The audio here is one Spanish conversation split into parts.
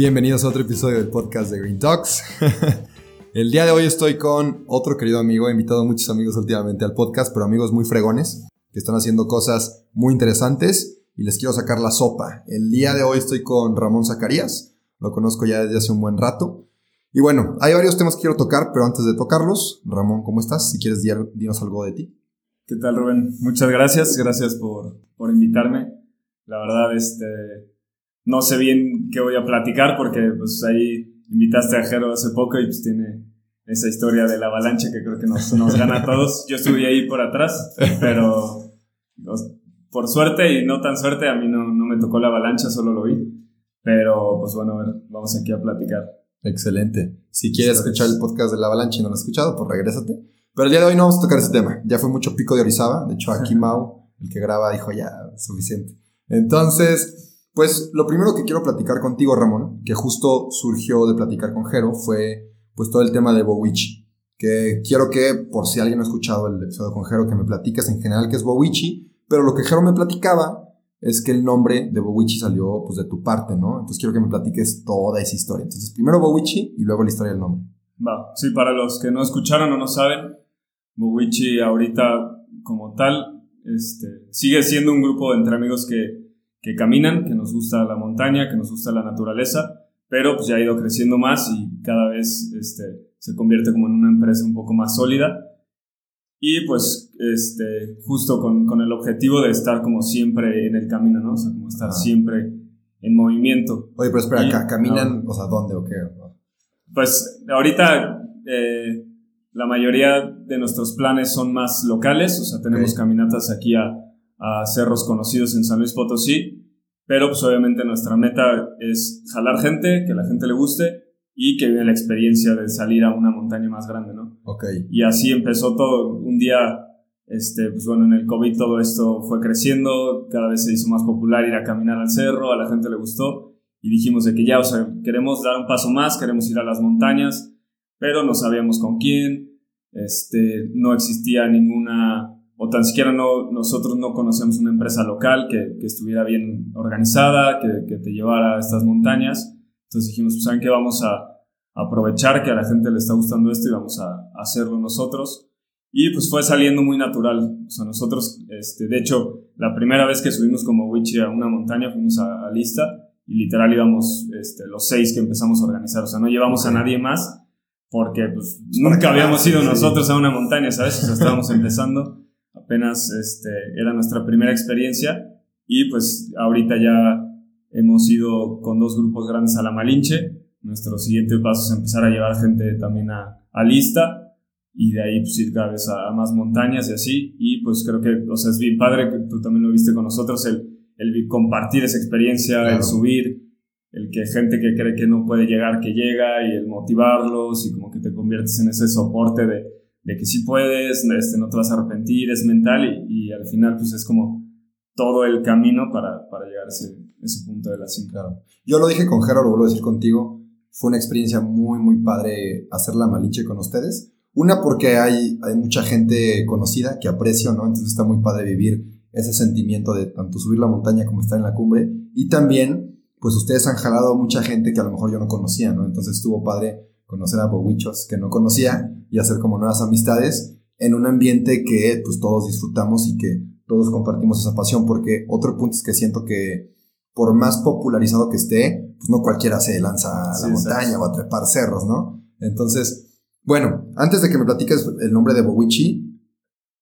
Bienvenidos a otro episodio del podcast de Green Talks. El día de hoy estoy con otro querido amigo, he invitado a muchos amigos últimamente al podcast, pero amigos muy fregones, que están haciendo cosas muy interesantes y les quiero sacar la sopa. El día de hoy estoy con Ramón Zacarías, lo conozco ya desde hace un buen rato. Y bueno, hay varios temas que quiero tocar, pero antes de tocarlos, Ramón, ¿cómo estás? Si quieres, dinos algo de ti. ¿Qué tal, Rubén? Muchas gracias, gracias por, por invitarme. La verdad, este, no sé bien qué voy a platicar porque pues ahí invitaste a Jero hace poco y pues tiene esa historia de la avalancha que creo que nos, nos gana a todos. Yo estuve ahí por atrás, pero por suerte y no tan suerte a mí no, no me tocó la avalancha, solo lo vi. Pero pues bueno, a ver, vamos aquí a platicar. Excelente. Si quieres escuchar el podcast de la avalancha y no lo has escuchado, pues regrésate. Pero el día de hoy no vamos a tocar ese tema. Ya fue mucho pico de Orizaba. De hecho, aquí Mau, el que graba, dijo ya, suficiente. Entonces, pues lo primero que quiero platicar contigo, Ramón, que justo surgió de platicar con Jero, fue pues todo el tema de Bowichi. Que quiero que, por si alguien no ha escuchado el episodio con Jero, que me platiques en general qué es Bowichi, pero lo que Jero me platicaba es que el nombre de Bowichi salió pues de tu parte, ¿no? Entonces quiero que me platiques toda esa historia. Entonces primero Bowichi y luego la historia del nombre. Va, sí, para los que no escucharon o no saben, Bowichi ahorita como tal este, sigue siendo un grupo entre amigos que que caminan, que nos gusta la montaña, que nos gusta la naturaleza, pero pues ya ha ido creciendo más y cada vez este, se convierte como en una empresa un poco más sólida. Y pues este, justo con, con el objetivo de estar como siempre en el camino, ¿no? O sea, como estar siempre en movimiento. Oye, pero espera, ¿caminan, o sea, dónde o qué? Pues ahorita eh, la mayoría de nuestros planes son más locales, o sea, tenemos caminatas aquí a a cerros conocidos en San Luis Potosí, pero pues obviamente nuestra meta es jalar gente, que la gente le guste y que viva la experiencia de salir a una montaña más grande, ¿no? Ok. Y así empezó todo. Un día, este, pues bueno, en el COVID todo esto fue creciendo, cada vez se hizo más popular ir a caminar al cerro, a la gente le gustó y dijimos de que ya, o sea, queremos dar un paso más, queremos ir a las montañas, pero no sabíamos con quién, este, no existía ninguna o tan siquiera no, nosotros no conocemos una empresa local que, que estuviera bien organizada, que, que, te llevara a estas montañas. Entonces dijimos, pues saben que vamos a aprovechar que a la gente le está gustando esto y vamos a, hacerlo nosotros. Y pues fue saliendo muy natural. O sea, nosotros, este, de hecho, la primera vez que subimos como Wichi a una montaña fuimos a, Lista y literal íbamos este, los seis que empezamos a organizar. O sea, no llevamos a nadie más porque pues nunca habíamos ido nosotros a una montaña, ¿sabes? O sea, estábamos empezando apenas este, era nuestra primera experiencia y pues ahorita ya hemos ido con dos grupos grandes a la Malinche. Nuestro siguiente paso es empezar a llevar gente también a, a Lista y de ahí pues ir cada vez a, más montañas y así. Y pues creo que, o sea, es bien padre que tú también lo viste con nosotros, el, el compartir esa experiencia, el subir, el que gente que cree que no puede llegar, que llega y el motivarlos y como que te conviertes en ese soporte de de que sí puedes, este, no te vas a arrepentir, es mental y, al final pues es como todo el camino para, para llegar a ese, ese, punto de la cima. Claro. Yo lo dije con Jero, lo vuelvo a decir contigo, fue una experiencia muy, muy padre hacer la Malinche con ustedes. Una porque hay, hay mucha gente conocida que aprecio, ¿no? Entonces está muy padre vivir ese sentimiento de tanto subir la montaña como estar en la cumbre. Y también, pues ustedes han jalado mucha gente que a lo mejor yo no conocía, ¿no? Entonces estuvo padre conocer a bowichos que no conocía y hacer como nuevas amistades en un ambiente que pues todos disfrutamos y que todos compartimos esa pasión, porque otro punto es que siento que por más popularizado que esté, pues no cualquiera se lanza a la montaña o a trepar cerros, ¿no? Entonces, bueno, antes de que me platiques el nombre de Bowichi,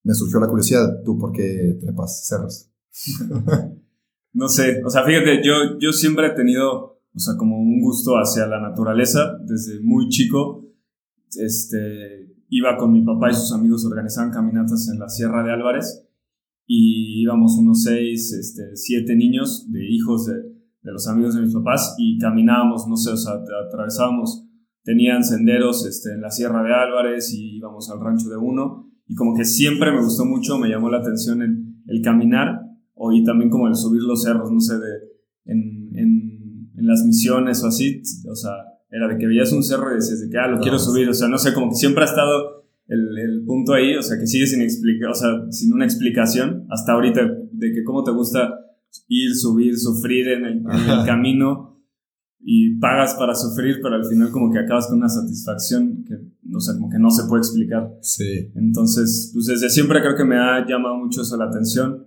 me surgió la curiosidad, ¿tú por qué trepas cerros? no sé, o sea, fíjate, yo, yo siempre he tenido o sea, como un gusto hacia la naturaleza. Desde muy chico, este, iba con mi papá y sus amigos, organizaban caminatas en la Sierra de Álvarez y íbamos unos seis, este, siete niños de hijos de, de los amigos de mis papás y caminábamos, no sé, o sea, atravesábamos, tenían senderos este, en la Sierra de Álvarez y íbamos al rancho de uno y como que siempre me gustó mucho, me llamó la atención el, el caminar o también como el subir los cerros, no sé, de, en, las misiones o así, o sea, era de que veías un cerro y decías de que, ah, lo quiero subir, o sea, no sé, como que siempre ha estado el, el punto ahí, o sea, que sigue sin explicar, o sea, sin una explicación hasta ahorita de que cómo te gusta ir, subir, sufrir en el, camino y pagas para sufrir, pero al final como que acabas con una satisfacción que, o sea, como que no se puede explicar. Sí. Entonces, pues desde siempre creo que me ha llamado mucho eso la atención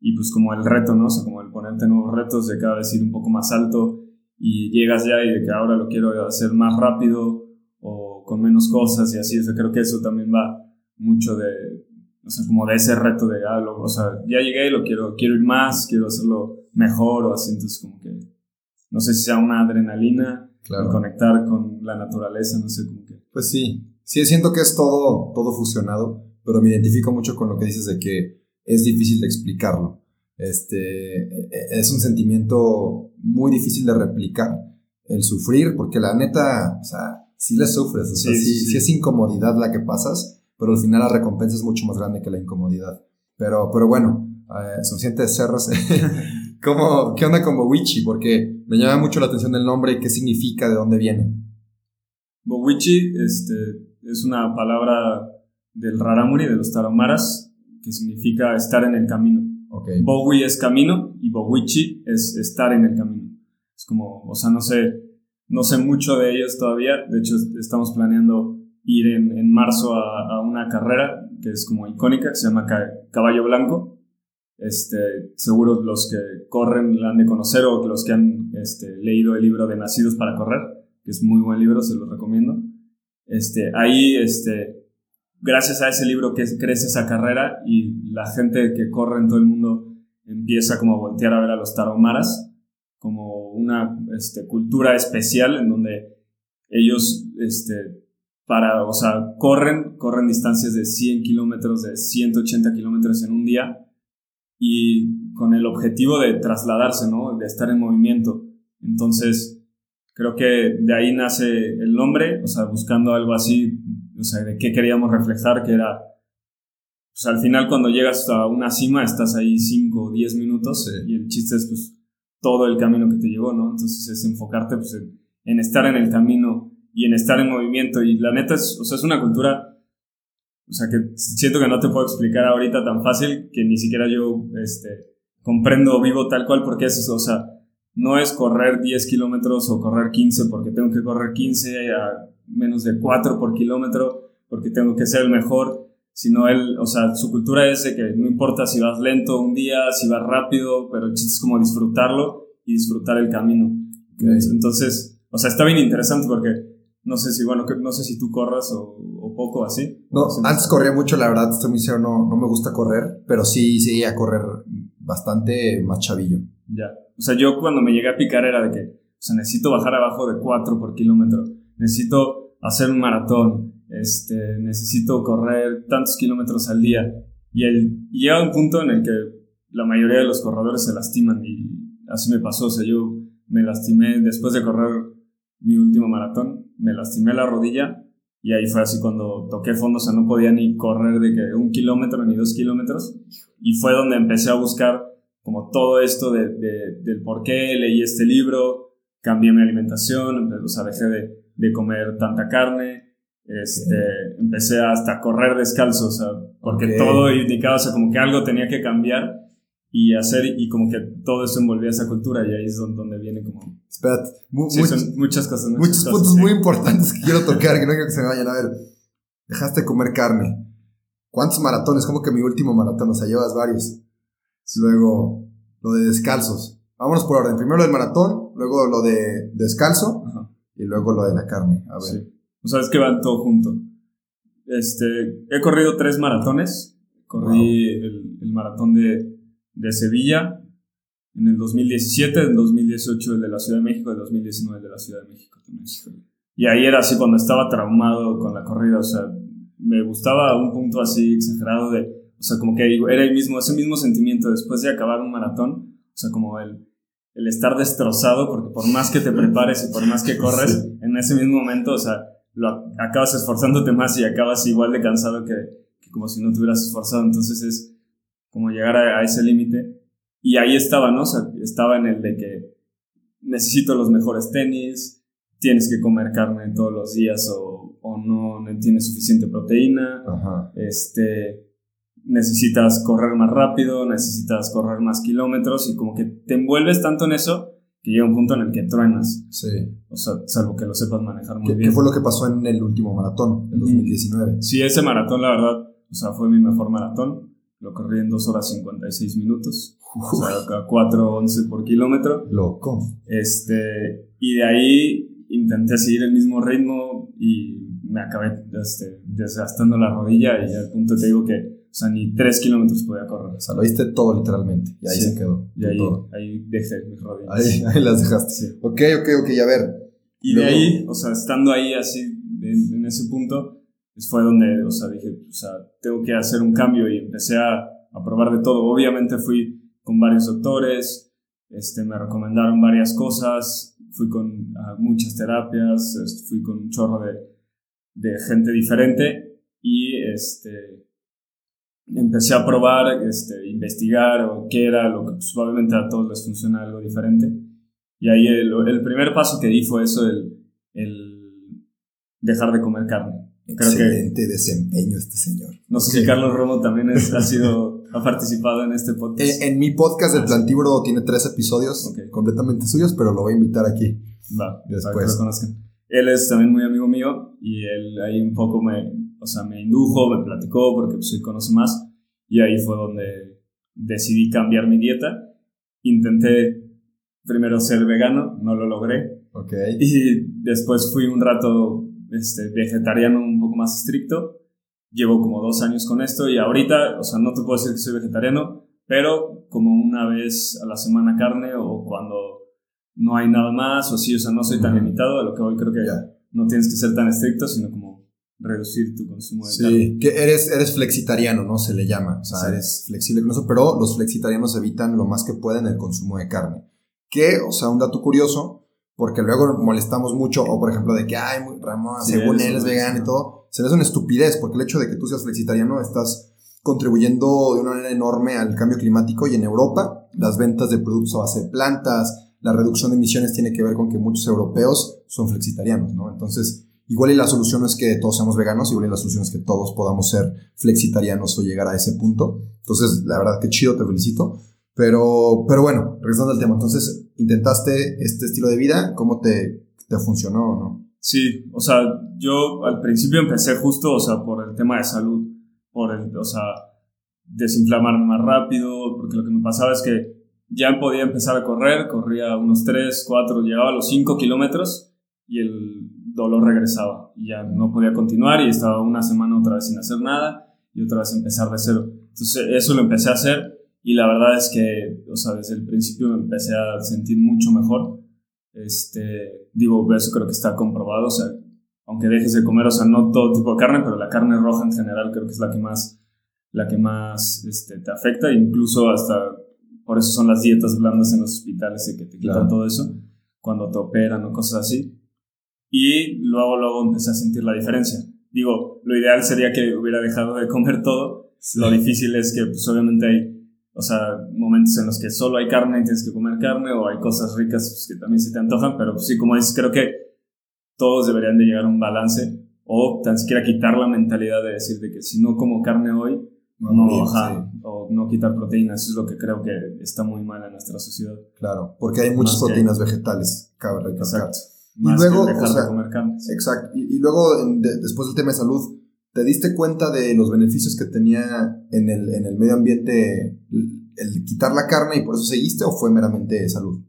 y pues como el reto, ¿no? O sea, como el ponerte nuevos retos de cada vez ir un poco más alto y llegas ya y de que ahora lo quiero hacer más rápido o con menos cosas y así, o sea, creo que eso también va mucho de, o sea, como de ese reto de, ah, o sea, ya llegué, lo quiero, quiero ir más, quiero hacerlo mejor o así, entonces como que, no sé si sea una adrenalina, claro. conectar con la naturaleza, no sé cómo que. Pues sí, sí, siento que es todo, todo fusionado, pero me identifico mucho con lo que dices de que es difícil de explicarlo. Este, e, e, es un sentimiento muy difícil de replicar, el sufrir, porque la neta, o sea, sí le sufres, o sea, sí, sí es incomodidad la que pasas, pero al final la recompensa es mucho más grande que la incomodidad. Pero, pero bueno, eh, suficiente de cerros. ¿Cómo, ¿Qué onda con Bowichi? Porque me llama mucho la atención el nombre y qué significa, de dónde viene. Bowichi este, es una palabra del Raramuri, de los Tarahumaras, que significa estar en el camino. Okay. Bowi es camino y Bowichi es estar en el camino. Es como, o sea, no sé, no sé mucho de ellos todavía. De hecho, estamos planeando ir en, en marzo a, a, una carrera que es como icónica, que se llama Caballo Blanco. Este, seguro los que corren la han de conocer o los que han este, leído el libro de Nacidos para Correr, que es muy buen libro, se lo recomiendo. Este, ahí, este, gracias a ese libro que crece esa carrera y la gente que corre en todo el mundo empieza como a voltear a ver a los tarahumaras como una este, cultura especial en donde ellos este, para, o sea, corren, corren distancias de 100 kilómetros, de 180 kilómetros en un día y con el objetivo de trasladarse, ¿no? De estar en movimiento. Entonces, creo que de ahí nace el nombre, o sea, buscando algo así, o sea, de qué queríamos reflejar, que era, pues al final cuando llegas a una cima estás ahí 5 o 10 minutos y el chiste es pues todo el camino que te llevó, ¿no? Entonces es enfocarte pues en, en estar en el camino y en estar en movimiento. Y la neta es, o sea, es una cultura, o sea, que siento que no te puedo explicar ahorita tan fácil que ni siquiera yo este, comprendo vivo tal cual porque es eso, o sea, no es correr 10 kilómetros o correr 15 porque tengo que correr 15 a menos de 4 por kilómetro porque tengo que ser el mejor, sino él, o sea, su cultura es de que no importa si vas lento un día, si vas rápido, pero el chiste es como disfrutarlo y disfrutar el camino. Entonces, o sea, está bien interesante porque no sé si, bueno, no sé si tú corras o, o poco así. No, antes corría mucho, la verdad, estoy muy sincero, no, no me gusta correr, pero sí, sí, a correr bastante más chavillo. Ya. O sea, yo cuando me llegué a picar era de que, o sea, necesito bajar abajo de 4 por kilómetro, necesito hacer un maratón, este, necesito correr tantos kilómetros al día. Y, el, llega un punto en el que la mayoría de los corredores se lastiman y así me pasó, o sea, yo me lastimé después de correr mi último maratón, me lastimé la rodilla y ahí fue así cuando toqué fondo, o sea, no podía ni correr de un kilómetro ni dos kilómetros. Y fue donde empecé a buscar como todo esto de, del por qué leí este libro, cambié mi alimentación, o sea, dejé de, de comer tanta carne, este, empecé hasta a correr descalzo, o sea, porque todo indicaba, o sea, como que algo tenía que cambiar y hacer y como que todo eso envolvía esa cultura y ahí es donde, viene como... Espérate, sí, son muchas cosas. Muchos puntos muy importantes que quiero tocar, que no quiero que se me vayan. A ver, dejaste de comer carne. ¿Cuántos maratones? Como que mi último maratón, o sea, llevas varios. Luego, lo de descalzos. Vámonos por orden. Primero lo del maratón, luego lo de descalzo y luego lo de la carne. A ver. O sea, es que van todo junto. Este, he corrido tres maratones. Corrí el, el maratón de de Sevilla en el 2017, en el 2018 el de la Ciudad de México, en el 2019 el de la Ciudad de México también. Y ahí era así cuando estaba traumado con la corrida, o sea, me gustaba un punto así exagerado de, o sea, como que era el mismo, ese mismo sentimiento después de acabar un maratón, o sea, como el, el estar destrozado, porque por más que te prepares y por más que corres, en ese mismo momento, o sea, lo acabas esforzándote más y acabas igual de cansado que, que como si no te hubieras esforzado. Entonces es como llegar a, ese límite. Y ahí estaba, ¿no? O sea, estaba en el de que necesito los mejores tenis, tienes que comer carne todos los días o, o no, no tienes suficiente proteína, este necesitas correr más rápido, necesitas correr más kilómetros y como que te envuelves tanto en eso que llega un punto en el que truenas. Sí. O sea, salvo que lo sepas manejar muy ¿Qué, bien. ¿Qué fue lo que pasó en el último maratón, en 2019? Sí, ese maratón, la verdad, o sea, fue mi mejor maratón. Lo corrí en 2 horas 56 minutos. O sea, 4.11 por kilómetro. Loco. Este, y de ahí intenté seguir el mismo ritmo y me acabé este, desgastando la rodilla y al punto te digo que o sea, ni tres kilómetros podía correr. O sea, lo diste todo literalmente. Y ahí se quedó. Y ahí, ahí dejé mis rodillas. Ahí, ahí las dejaste. Sí. Ok, ok, ok, a ver. Y de ahí, o sea, estando ahí así, en, en, ese punto, pues fue donde, o sea, dije, o sea, tengo que hacer un cambio y empecé a, a probar de todo. Obviamente fui con varios doctores, este, me recomendaron varias cosas, fui con muchas terapias, fui con un chorro de, de gente diferente y este empecé a probar, este, investigar o qué era lo que pues, probablemente a todos les funciona algo diferente. Y ahí el, el primer paso que di fue eso, el, el dejar de comer carne. Creo Excelente desempeño este señor. No sé si Carlos Romo también es, ha sido, ha participado en este podcast. En, mi podcast del ah, Plantívoro tiene tres episodios completamente suyos, pero lo voy a invitar aquí. Va, después. Para que lo conozcan. Él es también muy amigo mío y él ahí un poco me, o sea, me indujo, me platicó porque pues él conoce más y ahí fue donde decidí cambiar mi dieta. Intenté primero ser vegano, no lo logré. Okay. Y después fui un rato este, vegetariano un poco más estricto. Llevo como dos años con esto y ahorita, o sea, no te puedo decir que soy vegetariano, pero como una vez a la semana carne o cuando no hay nada más o sí, o sea, no soy tan limitado, a lo que hoy creo que no tienes que ser tan estricto, sino como reducir tu consumo de carne. Sí, que eres, eres flexitariano, ¿no? Se le llama. O sea, eres flexible con eso, pero los flexitarianos evitan lo más que pueden el consumo de carne. Que, o sea, un dato curioso, porque luego molestamos mucho, o por ejemplo, de que, ay, Ramón, según él es vegano y todo, se ve una estupidez, porque el hecho de que tú seas flexitariano estás contribuyendo de una manera enorme al cambio climático y en Europa las ventas de productos a base de plantas, la reducción de emisiones tiene que ver con que muchos europeos son flexitarianos, ¿no? Entonces, Igual y la solución no es que todos seamos veganos, igual y la solución es que todos podamos ser flexitarianos o llegar a ese punto. Entonces, la verdad que chido, te felicito. Pero, pero bueno, regresando al tema, entonces, ¿intentaste este estilo de vida? ¿Cómo te, te funcionó o no? Sí, o sea, yo al principio empecé justo, o sea, por el tema de salud, por el, o sea, desinflamarme más rápido, porque lo que me pasaba es que ya podía empezar a correr, corría unos 3, 4, llegaba a los 5 kilómetros y el dolor regresaba y ya no podía continuar y estaba una semana otra vez sin hacer nada y otra vez empezar de cero. Entonces eso lo empecé a hacer y la verdad es que, o sea, desde el principio me empecé a sentir mucho mejor. Este, digo, eso creo que está comprobado, o sea, aunque dejes de comer, o sea, no todo tipo de carne, pero la carne roja en general creo que es la que más, la que más este, te afecta, incluso hasta, por eso son las dietas blandas en los hospitales, y que te quitan todo eso, cuando te operan o cosas así y luego, luego empecé a sentir la diferencia. Digo, lo ideal sería que hubiera dejado de comer todo. Lo difícil es que, pues obviamente hay, o sea, momentos en los que solo hay carne y tienes que comer carne, o hay cosas ricas pues, que también se te antojan, pero pues, sí, como dices, creo que todos deberían de llegar a un balance, o tan siquiera quitar la mentalidad de decir de que si no como carne hoy, no, ajá, o no quitar proteínas, eso es lo que creo que está muy mal en nuestra sociedad. Claro, porque hay muchas proteínas vegetales, cabe recalcar. Exacto y luego, Exacto. Y, luego, después del tema de salud, ¿te diste cuenta de los beneficios que tenía en el, en el medio ambiente el, quitar la carne y por eso seguiste o fue meramente salud?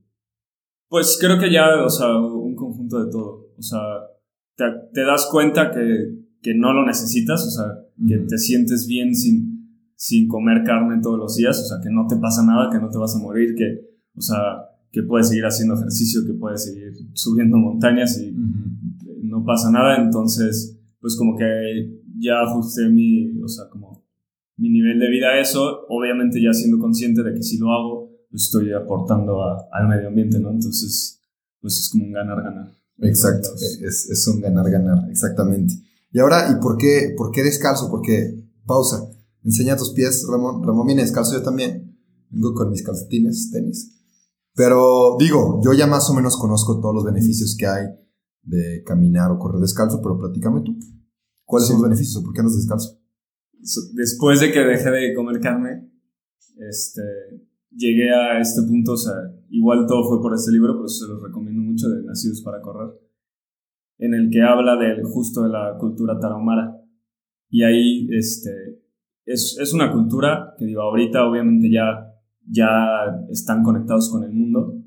Pues creo que ya, o sea, un conjunto de todo. O sea, te, te das cuenta que, que, no lo necesitas, o sea, que te sientes bien sin, sin comer carne todos los días, o sea, que no te pasa nada, que no te vas a morir, que, o sea, que puedes seguir haciendo ejercicio, que puedes seguir subiendo montañas y no pasa nada. Entonces, pues como que ya ajusté mi, o sea, como mi nivel de vida a eso, obviamente ya siendo consciente de que si lo hago, pues estoy aportando al medio ambiente, ¿no? Entonces, pues es como un ganar-ganar. Exacto, es, es un ganar-ganar, exactamente. Y ahora, ¿y por qué, por qué descalzo? Porque, pausa, enseña tus pies, Ramón. Ramón viene descalzo, yo también. Vengo con mis calcetines, tenis. Pero digo, yo ya más o menos conozco todos los beneficios que hay de caminar o correr descalzo, pero platícame tú. ¿Cuáles son los beneficios o por qué andas descalzo? Después de que dejé de comer carne, este, llegué a este punto, o sea, igual todo fue por este libro, pero se los recomiendo mucho de Nacidos para Correr, en el que habla del justo de la cultura tarahumara. Y ahí, este, es, es una cultura que digo, ahorita obviamente ya, ya están conectados con el mundo,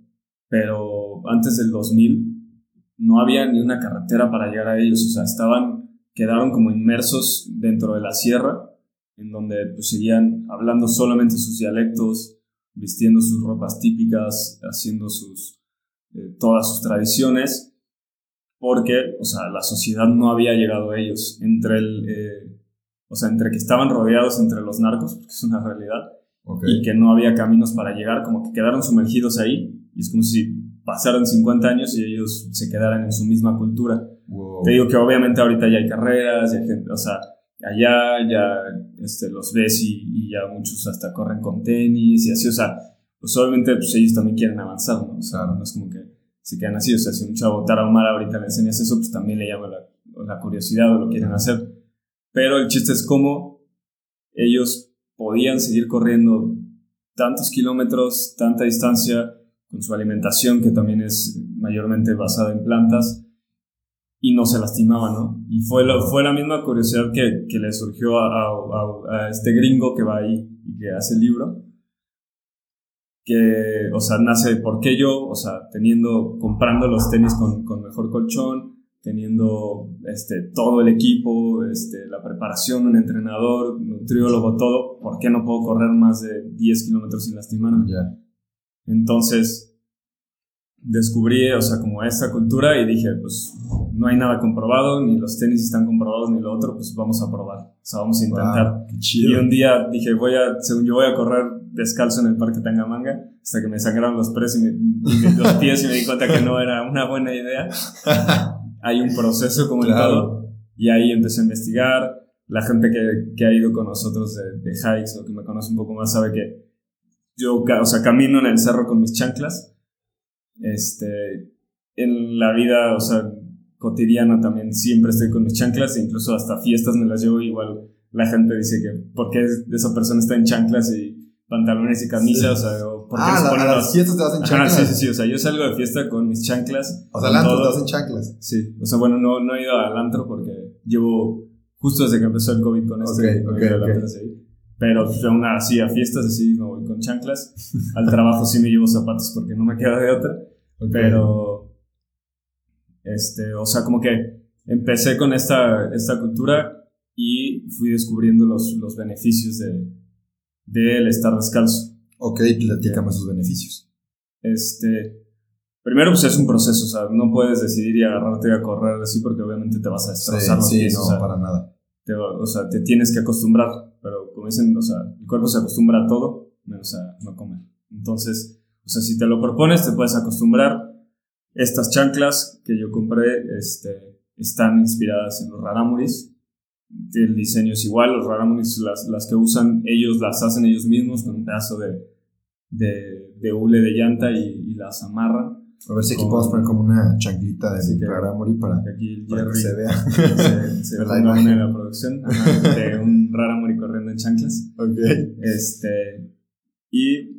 pero antes del 2000 no había ni una carretera para llegar a ellos, o sea, estaban, quedaron como inmersos dentro de la sierra, en donde pues, seguían hablando solamente sus dialectos, vistiendo sus ropas típicas, haciendo sus, eh, todas sus tradiciones, porque, o sea, la sociedad no había llegado a ellos, entre el, eh, o sea, entre que estaban rodeados entre los narcos, porque es una realidad, y que no había caminos para llegar, como que quedaron sumergidos ahí, y es como si pasaron 50 años y ellos se quedaran en su misma cultura. Te digo que obviamente ahorita ya hay carreras, ya hay gente, o sea, allá ya este, los ves y, ya muchos hasta corren con tenis y así, o sea, pues obviamente pues ellos también quieren avanzar, ¿no? O sea, no es como que se quedan así, o sea, si un chavo tarahumara ahorita le enseñas eso, pues también le llama la, la curiosidad o lo quieren hacer. Pero el chiste es cómo ellos podían seguir corriendo tantos kilómetros, tanta distancia, con su alimentación, que también es mayormente basada en plantas, y no se lastimaba, ¿no? Y fue, fue la misma curiosidad que, que le surgió a, a, este gringo que va ahí y que hace el libro, que, o sea, nace, ¿por qué yo? O sea, teniendo, comprando los tenis con, con mejor colchón, teniendo este, todo el equipo, este, la preparación, un entrenador, nutriólogo, todo, ¿por qué no puedo correr más de 10 kilómetros sin lastimarme? Ya. Entonces, descubrí, o sea, como esta cultura y dije, pues no hay nada comprobado, ni los tenis están comprobados, ni lo otro, pues vamos a probar, o sea, vamos a intentar. y un día dije, voy a, según yo voy a correr descalzo en el parque Tangamanga, hasta que me sangraron los, pies y, los pies y me di cuenta que no era una buena idea. hay un proceso como el todo, y ahí empecé a investigar. La gente que, que ha ido con nosotros de, de hikes o que me conoce un poco más sabe que yo, o sea, camino en el cerro con mis chanclas. Este, en la vida, o sea, cotidiana también siempre estoy con mis chanclas e incluso hasta fiestas me las llevo igual la gente dice que ¿por qué esa persona está en chanclas y pantalones y camisa? O sea, ¿por qué ah, las fiestas te hacen chanclas. sí, sí, sí, o sea, yo salgo de fiesta con mis chanclas. O sea, al antro te hacen chanclas. Sí, o sea, bueno, no, no he ido al antro porque llevo justo desde que empezó el COVID con esto. Ok, ok, okay. Pero pues, aún así, a fiestas así me voy con chanclas. Al trabajo sí me llevo zapatos porque no me queda de otra. Pero, este, o sea, como que empecé con esta, esta cultura y fui descubriendo los, los beneficios de, de estar descalzo. Ok, platícame esos beneficios. Este, primero pues es un proceso, o sea, no puedes decidir y agarrarte a correr así porque obviamente te vas a destrozar sí, sí, no, para nada. o sea, te tienes que acostumbrar pero como dicen, o sea, el cuerpo se acostumbra a todo, menos a no comer. Entonces, o sea, si te lo propones, te puedes acostumbrar. Estas chanclas que yo compré este, están inspiradas en los raramuris. El diseño es igual, los raramuris, las, las que usan ellos, las hacen ellos mismos con un pedazo de, de, de hule de llanta y, y las amarran. A ver si aquí podemos poner como una chanclita de sí, Raramuri para, que, aquí para que se vea. Se, se la en la producción de un Raramuri corriendo en chanclas. Ok. Este, y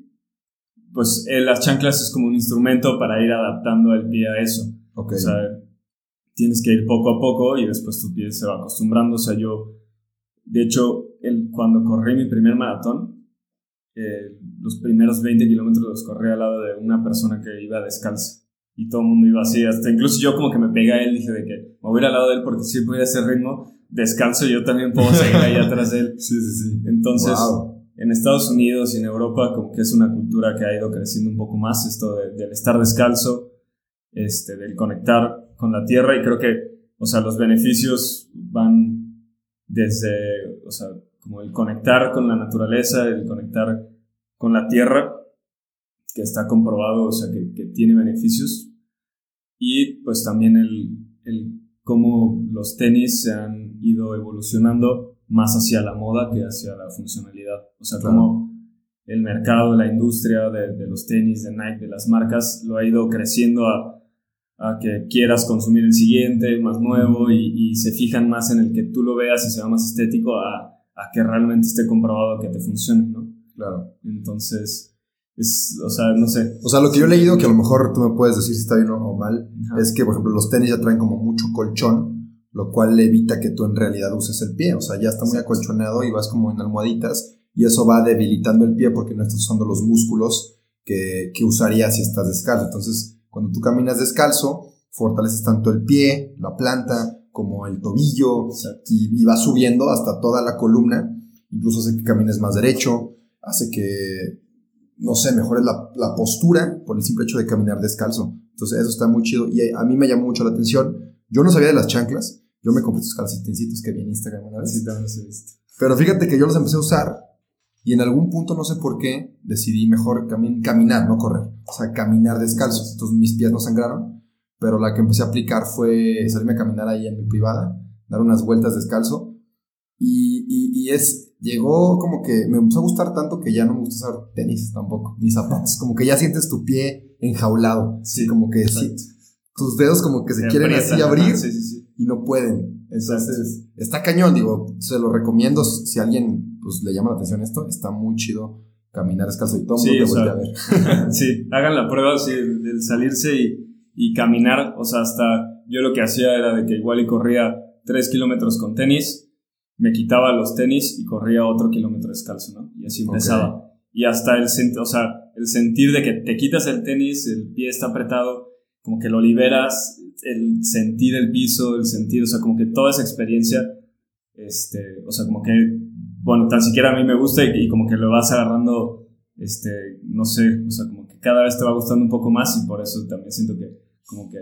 pues eh, las chanclas es como un instrumento para ir adaptando el pie a eso. Ok. O sea, tienes que ir poco a poco y después tu pie se va acostumbrando. O sea, yo, de hecho, el, cuando corrí mi primer maratón, eh, los primeros 20 kilómetros los corrí al lado de una persona que iba descalza. Y todo el mundo iba así, hasta incluso yo como que me pegué a él, dije de que me voy a ir al lado de él porque si voy a hacer ritmo, descalzo, yo también puedo seguir ahí atrás de él. Sí, sí, sí. Entonces, en Estados Unidos y en Europa como que es una cultura que ha ido creciendo un poco más, esto del estar descalzo, este, del conectar con la tierra y creo que, o sea, los beneficios van desde, o sea, como el conectar con la naturaleza, el conectar con la tierra, que está comprobado, o sea, que, que tiene beneficios. Y pues también el, el cómo los tenis se han ido evolucionando más hacia la moda que hacia la funcionalidad. O sea, como el mercado, la industria de, de, los tenis, de Nike, de las marcas, lo ha ido creciendo a, a que quieras consumir el siguiente, más nuevo, y, y, se fijan más en el que tú lo veas y sea más estético a, a que realmente esté comprobado que te funcione, ¿no? Claro. Entonces, es, o sea, no sé. O sea, lo que yo he leído, que a lo mejor tú me puedes decir si está bien o mal, Ajá. es que, por ejemplo, los tenis ya traen como mucho colchón, lo cual evita que tú en realidad uses el pie. O sea, ya está muy acolchonado y vas como en almohaditas y eso va debilitando el pie porque no estás usando los músculos que, que usarías si estás descalzo. Entonces, cuando tú caminas descalzo, fortaleces tanto el pie, la planta, como el tobillo y, y va subiendo hasta toda la columna. Incluso hace que camines más derecho, hace que, no sé, mejores la, la postura por el simple hecho de caminar descalzo. Entonces, eso está muy chido y a mí me llamó mucho la atención. Yo no sabía de las chanclas. Yo me compré estos calcetincitos que vi en Instagram una vez. Sí, también los he visto. Pero fíjate que yo los empecé a usar y en algún punto, no sé por qué, decidí mejor cami caminar, no correr. O sea, caminar descalzo. Entonces mis pies no sangraron. Pero la que empecé a aplicar fue salirme a caminar ahí en mi privada, dar unas vueltas descalzo. Y, y, y es, llegó como que me empezó a gustar tanto que ya no me gusta usar tenis tampoco, ni zapatos. Como que ya sientes tu pie enjaulado. Sí, como que sí, tus dedos como que se, se quieren así abrir sí, sí, sí. y no pueden. Entonces, está cañón, digo, se lo recomiendo si alguien pues, le llama la atención esto, está muy chido caminar descalzo y todo sí, te o sea, a ver. sí, hagan la prueba sí, del salirse y, y, caminar, o sea, hasta yo lo que hacía era de que igual y corría 3 kilómetros con tenis, me quitaba los tenis y corría otro kilómetro descalzo, ¿no? Y así empezaba. Okay. Y hasta el, o sea, el sentir de que te quitas el tenis, el pie está apretado, como que lo liberas, el sentir el piso, el sentir, o sea, como que toda esa experiencia, este, o sea, como que, bueno, tan siquiera a mí me gusta y, y, como que lo vas agarrando, este, no sé, o sea, como que cada vez te va gustando un poco más y por eso también siento que como que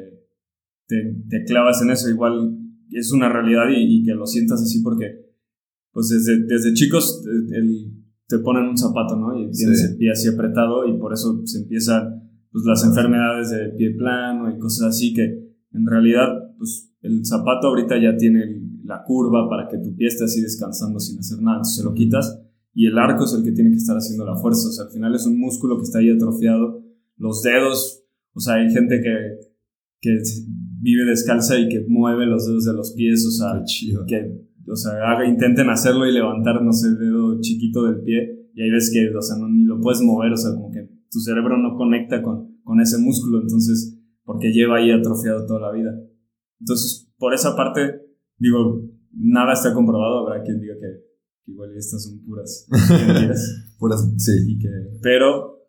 te, te clavas en eso, igual es una realidad y, y, que lo sientas así porque, pues desde, desde chicos el, te ponen un zapato, ¿no? Y tienes sí. el pie así apretado y por eso se empiezan pues, las enfermedades de pie plano y cosas así que en realidad, pues el zapato ahorita ya tiene la curva para que tu pie esté así descansando sin hacer nada, entonces se lo quitas y el arco es el que tiene que estar haciendo la fuerza, o sea, al final es un músculo que está ahí atrofiado, los dedos, o sea, hay gente que, que vive descalza y que mueve los dedos de los pies, o sea, que, o sea, haga, intenten hacerlo y levantar, no sé, el dedo chiquito del pie y hay veces que, o sea, no, ni lo puedes mover, o sea, como que tu cerebro no conecta con, con ese músculo, entonces porque lleva ahí atrofiado toda la vida. Entonces, por esa parte, digo, nada está comprobado, habrá quien diga que, que igual estas son puras mentiras. puras, sí. Y que, pero,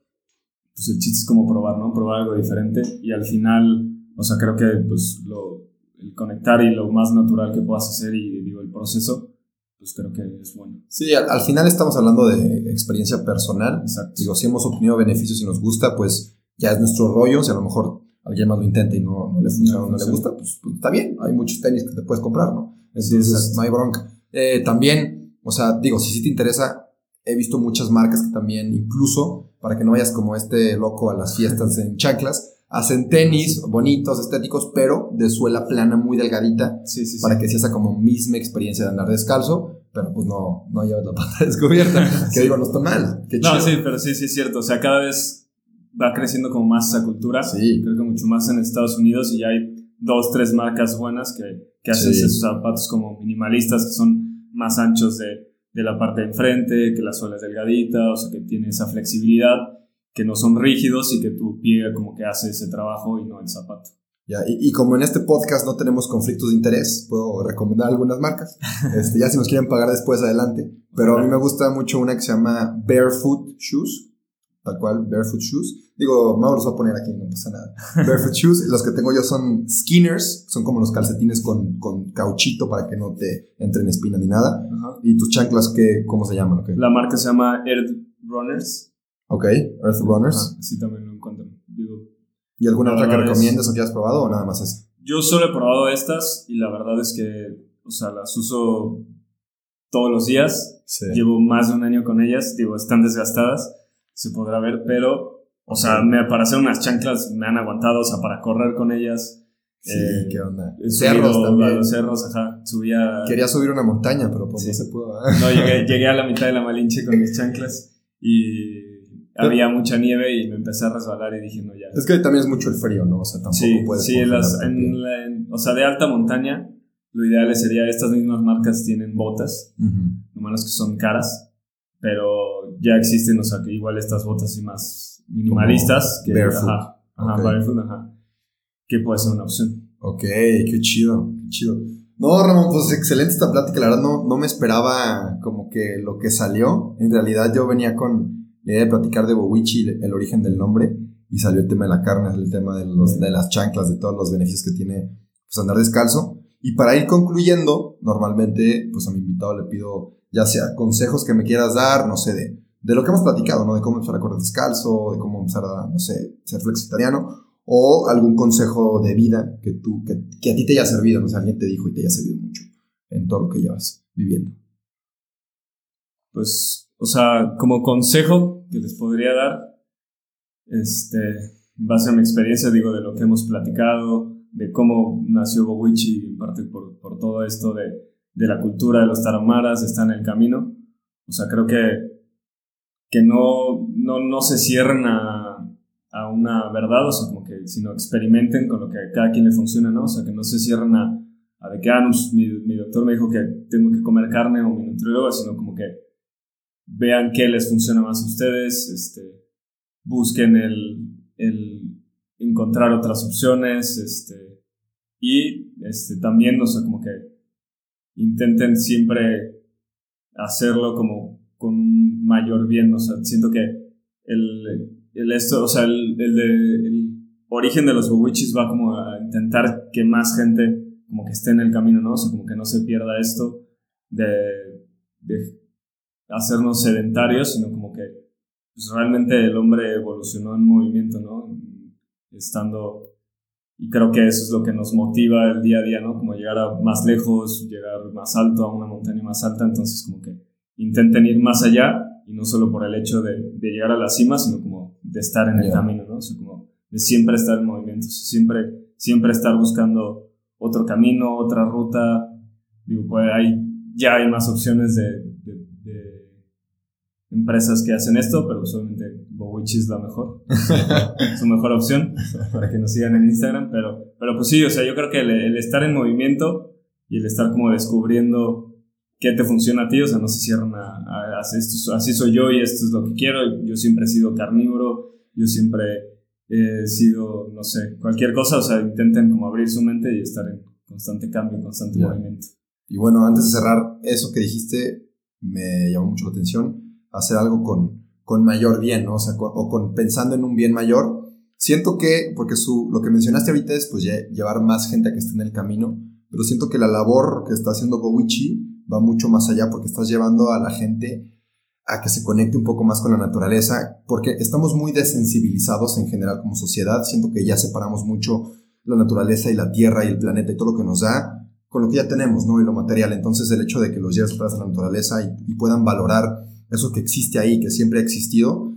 pues el chiste es como probar, ¿no? Probar algo diferente y al final, o sea, creo que pues lo, el conectar y lo más natural que puedas hacer y digo, el proceso, pues creo que es bueno. Sí, al, al final estamos hablando de experiencia personal. Exacto. Digo, si hemos obtenido beneficios y nos gusta, pues ya es nuestro rollo, o sea, a lo mejor alguien más lo intenta y no, no le funciona, no, no, le gusta, pues, pues, está bien, hay muchos tenis que te puedes comprar, ¿no? Entonces, sí, no hay bronca. Eh, también, o sea, digo, si sí te interesa, he visto muchas marcas que también, incluso, para que no vayas como este loco a las fiestas en chanclas, hacen tenis bonitos, estéticos, pero de suela plana muy delgadita, sí, sí, para que sea esa como misma experiencia de andar descalzo, pero pues no, no lleves la pata descubierta, que digo, no está mal. Qué no, sí, pero sí, sí es cierto, o sea, cada vez va creciendo como más esa cultura. Sí. Creo que mucho más en Estados Unidos y ya hay dos, tres marcas buenas que, que hacen sí. esos zapatos como minimalistas que son más anchos de, de la parte de enfrente, que la suela es delgadita, o sea, que tiene esa flexibilidad, que no son rígidos y que tu pie como que hace ese trabajo y no el zapato. Ya, y, y, como en este podcast no tenemos conflictos de interés, puedo recomendar algunas marcas. Este, ya si nos quieren pagar después, adelante. Pero a mí me gusta mucho una que se llama Barefoot Shoes, tal cual, Barefoot Shoes. Digo, Mauro los va a poner aquí, no pasa nada. Barefoot Shoes, los que tengo yo son Skinners, son como los calcetines con, con cauchito para que no te entren espina ni nada. Y tus chanclas, ¿qué, ¿cómo se llaman? Okay. La marca se llama Earth Runners. Ok, Earth Runners. Sí, también lo encuentran. Digo, ¿Y alguna otra que recomiendas o que hayas probado o nada más esa? Yo solo he probado estas y la verdad es que, o sea, las uso todos los días. Sí. Llevo más de un año con ellas. Digo, están desgastadas, se podrá ver, pero O sea, me, para hacer unas chanclas me han aguantado, o sea, para correr con ellas. Sí, Eh, qué onda. Cerros también. los cerros, ajá. Subía. Quería subir una montaña, pero pues Sí. no se pudo. ¿eh? No, llegué, llegué a la mitad de la Malinche con mis chanclas y había mucha nieve y me empecé a resbalar y dije, no, ya. Es que también es mucho el frío, ¿no? O sea, tampoco Sí, puedes. sí, las, en la- en- o sea, de alta montaña, lo ideal sería, estas mismas marcas tienen botas. Ujú. lo malo es que son caras, pero ya existen, o sea, que igual estas botas así más minimalistas, que, barefoot. ajá, ajá, barefoot, ajá, que puede ser una opción. Ok, qué chido, qué chido. No, Ramón, pues excelente esta plática. La verdad, no, no me esperaba como que lo que salió. En realidad, yo venía con la idea de platicar de Bowichi, el origen del nombre, y salió el tema de la carne, el tema de, los, de las chanclas, de todos los beneficios que tiene pues, andar descalzo. Y para ir concluyendo, normalmente, pues a mi invitado le pido ya sea consejos que me quieras dar, no sé, de, de lo que hemos platicado, ¿no? De cómo empezar a correr descalzo, de cómo empezar a, no sé, ser flexitariano, o algún consejo de vida que tú, que, a ti te haya servido, no alguien te dijo y te haya servido mucho en todo lo que llevas viviendo. Pues, o sea, como consejo que les podría dar, este, en base a mi experiencia, digo, de lo que hemos platicado, de cómo nació Bowichi, en parte por, por todo esto de, de la cultura de los tarahumaras, está en el camino. O sea, creo que, que no, no, no se cierren a, a una verdad, o sea, como que, sino experimenten con lo que a cada quien le funciona, ¿no? O sea, que no se cierren a, a de que, ah, pues, mi, doctor me dijo que tengo que comer carne o mi nutriólogo, sino como que vean qué les funciona más a ustedes, este, busquen el, el encontrar otras opciones, este, y este, también, o sea, como que intenten siempre hacerlo como mayor bien, o sea, siento que el, el esto, o sea, el, el, de- el origen de los bowichis va como a intentar que más gente como que esté en el camino, ¿no? O sea, como que no se pierda esto de, de hacernos sedentarios, sino como que pues, realmente el hombre evolucionó en movimiento, ¿no? Estando, y creo que eso es lo que nos motiva el día a día, ¿no? Como llegar a más lejos, llegar más alto, a una montaña más alta, entonces como que intenten ir más allá y no solo por el hecho de, de llegar a la cima, sino como de estar en el camino, ¿no? O sea, como de siempre estar en movimiento, o sea, siempre, siempre estar buscando otro camino, otra ruta, digo, pues hay, ya hay más opciones de, de- de empresas que hacen esto, pero usualmente Bowichi es la mejor, su mejor opción para que nos sigan en Instagram, pero, pero pues sí, o sea, yo creo que el, el estar en movimiento y el estar como descubriendo qué te funciona a ti, o sea, no se cierran a, a- a- esto, así soy yo y esto es lo que quiero, yo siempre he sido carnívoro, yo siempre he sido, no sé, cualquier cosa, o sea, intenten como abrir su mente y estar en constante cambio, constante Ya. movimiento. Y bueno, antes de cerrar, eso que dijiste me llamó mucho la atención, hacer algo con, con mayor bien, ¿no? O sea, con- o con pensando en un bien mayor. Siento que, porque su, lo que mencionaste ahorita es pues lle- llevar más gente a que esté en el camino, pero siento que la labor que está haciendo Bowichi va mucho más allá porque estás llevando a la gente a que se conecte un poco más con la naturaleza, porque estamos muy desensibilizados en general como sociedad, siento que ya separamos mucho la naturaleza y la tierra y el planeta y todo lo que nos da con lo que ya tenemos, ¿no? Y lo material. Entonces el hecho de que los lleves atrás a la naturaleza y, y puedan valorar eso que existe ahí, que siempre ha existido,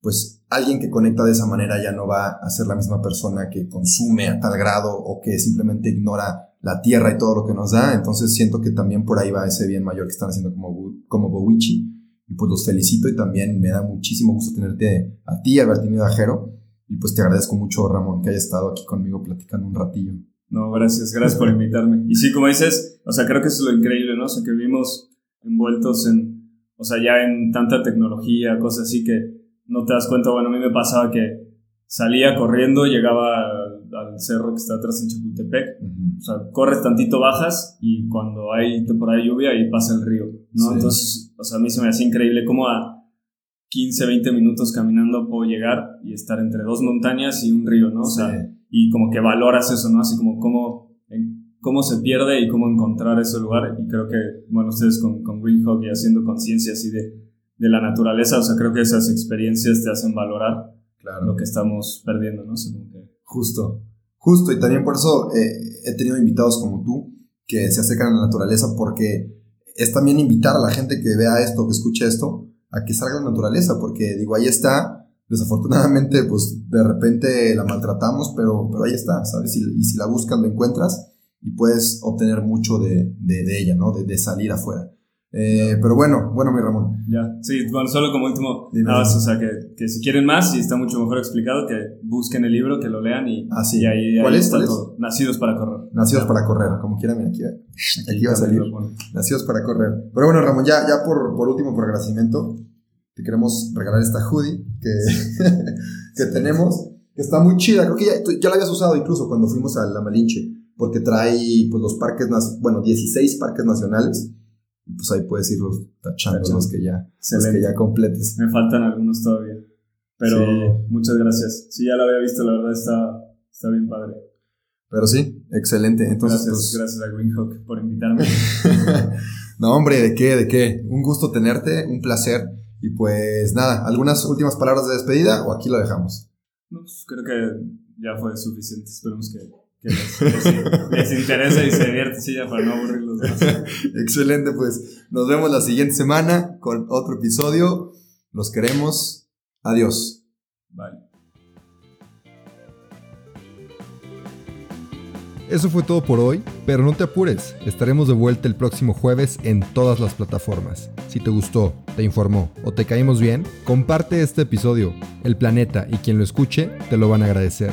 pues alguien que conecta de esa manera ya no va a ser la misma persona que consume a tal grado o que simplemente ignora la tierra y todo lo que nos da. Entonces siento que también por ahí va ese bien mayor que están haciendo como, como Bowichi. Y pues los felicito y también me da muchísimo gusto tenerte a ti, haber tenido a Jero. Y pues te agradezco mucho, Ramón, que hayas estado aquí conmigo platicando un ratillo. No, gracias, gracias por invitarme. Y sí, como dices, o sea, creo que es lo increíble, ¿no? O sea, que vivimos envueltos en, o sea, ya en tanta tecnología, cosas así que no te das cuenta. Bueno, a mí me pasaba que salía corriendo, llegaba al, cerro que está atrás en Chapultepec, o sea, corres tantito, bajas y cuando hay temporada de lluvia ahí pasa el río, ¿no? Sí. Entonces, o sea, a mí se me hacía increíble cómo a 15, 20 minutos caminando puedo llegar y estar entre dos montañas y un río, ¿no? O sea, Sí. y como que valoras eso, ¿no? Así como cómo, cómo se pierde y cómo encontrar ese lugar. Y creo que, bueno, ustedes con, con Green Hawk y haciendo conciencia así de, de la naturaleza, o sea, creo que esas experiencias te hacen valorar Claro. lo que estamos perdiendo, ¿no? Que- Justo, justo, y también por eso eh, he tenido invitados como tú que se acercan a la naturaleza porque es también invitar a la gente que vea esto, que escuche esto, a que salga a la naturaleza, porque digo, ahí está, desafortunadamente, pues de repente la maltratamos, pero, pero ahí está, ¿sabes? Y, si la buscas, la encuentras y puedes obtener mucho de, de, de ella, ¿no? De, de salir afuera. Eh, pero bueno, bueno, mi Ramón. Ya, sí, bueno, solo como último, nada o sea, que, que, si quieren más y está mucho mejor explicado, que busquen el libro, que lo lean y, ah, sí. y ahí, ¿Cuál ahí es? está ¿Cuál es? todo. Nacidos para correr. Nacidos Ya. para correr, como quieran, mira, aquí, aquí va a salir. Nacidos para correr. Pero bueno, Ramón, ya, ya por, por último, por agradecimiento, te queremos regalar esta hoodie que, que tenemos, que está muy chida. Creo que ya, ya la habías usado incluso cuando fuimos a la Malinche, porque trae pues, los parques, bueno, 16 parques nacionales. Y pues ahí puedes irlos tachando los que ya, los que ya completes. Me faltan algunos todavía. Pero Sí. muchas gracias. Sí, ya lo había visto, la verdad está, está bien padre. Pero sí, excelente. Entonces, gracias, pues, gracias a Greenhawk por invitarme. no, hombre, ¿de qué? ¿De qué? Un gusto tenerte, un placer. Y pues nada, ¿algunas últimas palabras de despedida o aquí lo dejamos? No, pues, creo que ya fue suficiente. Esperemos que, que les, les- les interese y se diviertan, sí, ya para no aburrirlos más. Excelente, pues nos vemos la siguiente semana con otro episodio. Los queremos. Adiós. Bye. Eso fue todo por hoy, pero no te apures, estaremos de vuelta el próximo jueves en todas las plataformas. Si te gustó, te informó o te caímos bien, comparte este episodio. El planeta y quien lo escuche te lo van a agradecer.